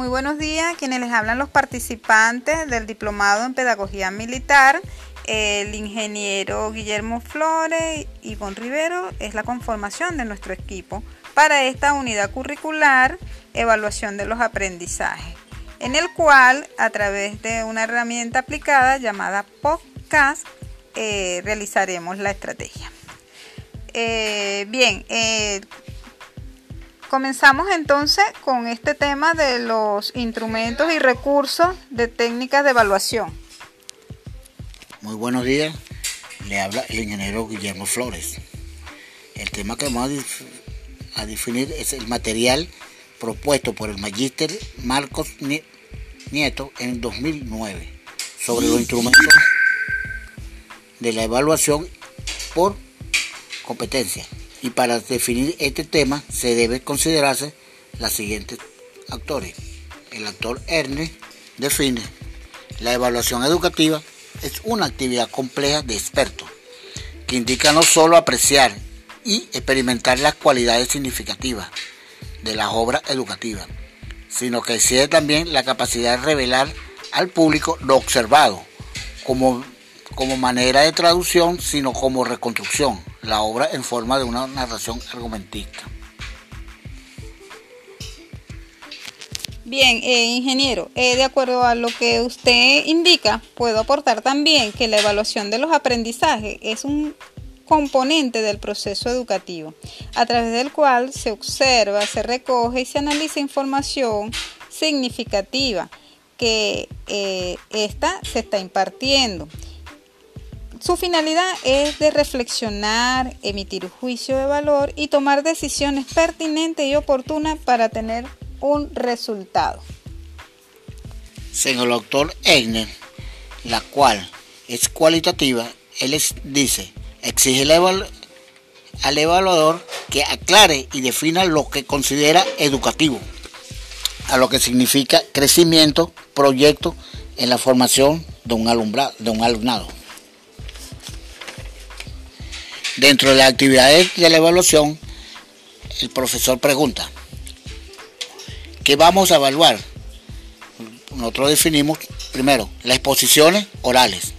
Muy buenos días, quienes les hablan los participantes del diplomado en Pedagogía Militar. El ingeniero Guillermo Flores y Ivonne Rivero es la conformación de nuestro equipo para esta unidad curricular Evaluación de los Aprendizajes, en el cual a través de una herramienta aplicada llamada podcast eh, realizaremos la estrategia. Eh, bien, eh, comenzamos entonces con este tema de los instrumentos y recursos de técnicas de evaluación. Muy buenos días, le habla el ingeniero Guillermo Flores. El tema que vamos a, definir es el material propuesto por el magíster Marcos Nieto en 2009 sobre los instrumentos de la evaluación por competencia. Y para definir este tema se debe considerarse los siguientes actores. El actor Ernest define la evaluación educativa es una actividad compleja de expertos que indica no solo apreciar y experimentar las cualidades significativas de las obras educativas, sino que exige también la capacidad de revelar al público lo observado como, como manera de traducción, sino como reconstrucción, la obra en forma de una narración argumentística. Bien, eh, ingeniero, eh, de acuerdo a lo que usted indica, puedo aportar también que la evaluación de los aprendizajes es un componente del proceso educativo, a través del cual se observa, se recoge y se analiza información significativa que eh, esta se está impartiendo su finalidad es de reflexionar, emitir un juicio de valor y tomar decisiones pertinentes y oportunas para tener un resultado. Según el doctor Eigner, la cual es cualitativa, él dice, exige al evaluador que aclare y defina lo que considera educativo, a lo que significa crecimiento, proyecto en la formación de un, de un alumnado. Dentro de las actividades de la evaluación, el profesor pregunta, ¿qué vamos a evaluar? Nosotros definimos primero las exposiciones orales,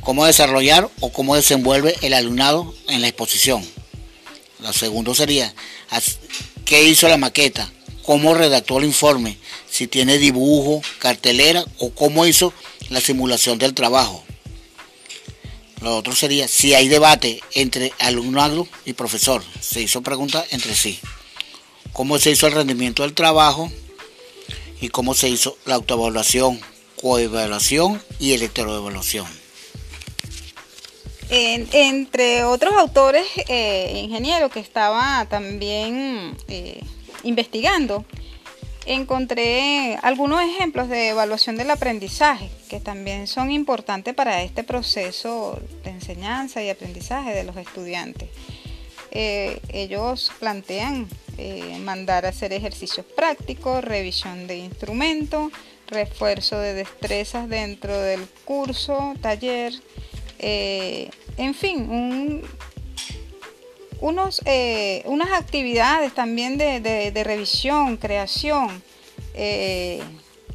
cómo desarrollar o cómo desenvuelve el alumnado en la exposición. Lo segundo sería, ¿qué hizo la maqueta? ¿Cómo redactó el informe? Si tiene dibujo, cartelera o cómo hizo la simulación del trabajo. Lo otro sería si hay debate entre alumnado y profesor. Se hizo pregunta entre sí. ¿Cómo se hizo el rendimiento del trabajo? Y cómo se hizo la autoevaluación, coevaluación y electroevaluación. entre otros autores, eh, ingenieros que estaba también eh, investigando, encontré algunos ejemplos de evaluación del aprendizaje que también son importantes para este proceso de enseñanza y aprendizaje de los estudiantes. Eh, ellos plantean eh, mandar a hacer ejercicios prácticos, revisión de instrumentos, refuerzo de destrezas dentro del curso, taller, eh, en fin, unos, eh, unas actividades también de, revisión, creación eh,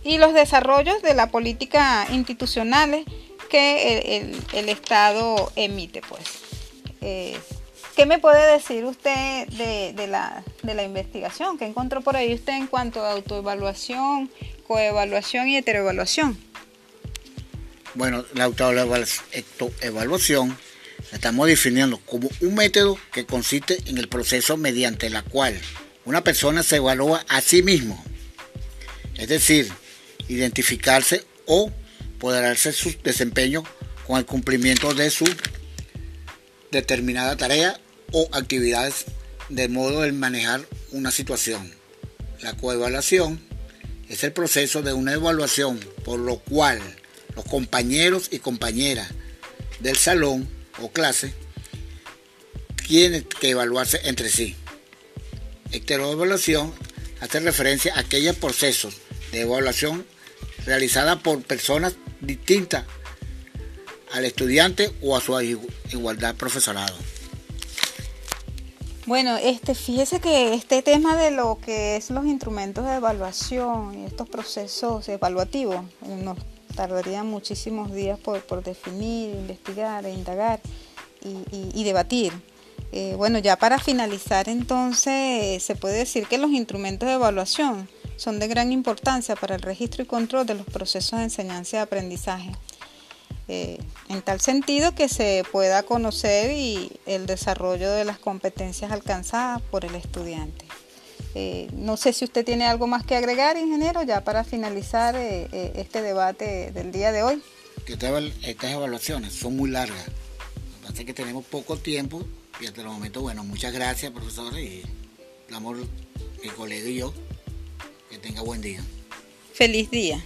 y los desarrollos de la política institucionales que el, Estado emite. Pues. Eh, ¿Qué me puede decir usted de, la, de la investigación? ¿Qué encontró por ahí usted en cuanto a autoevaluación, coevaluación y heteroevaluación? Bueno, la autoevaluación estamos definiendo como un método que consiste en el proceso mediante el cual una persona se evalúa a sí mismo, es decir, identificarse o poderarse su desempeño con el cumplimiento de su determinada tarea o actividades de modo de manejar una situación. La coevaluación es el proceso de una evaluación por lo cual los compañeros y compañeras del salón o clase tienen que evaluarse entre sí. Heteroevaluación hace referencia a aquellos procesos de evaluación realizada por personas distintas al estudiante o a su igualdad profesorado. Bueno, este, fíjese que este tema de lo que es los instrumentos de evaluación y estos procesos evaluativos tardaría muchísimos días por, definir, investigar e indagar y, debatir. Eh, bueno, ya para finalizar entonces se puede decir que los instrumentos de evaluación son de gran importancia para el registro y control de los procesos de enseñanza y aprendizaje. Eh, en tal sentido que se pueda conocer el desarrollo de las competencias alcanzadas por el estudiante. Eh, no sé si usted tiene algo más que agregar, ingeniero, ya para finalizar eh, este debate del día de hoy. Estas evaluaciones son muy largas. Lo que que tenemos poco tiempo y hasta el momento, bueno, muchas gracias, profesor, y damos mi colega y yo. Que tenga buen día. Feliz día.